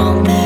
宝贝。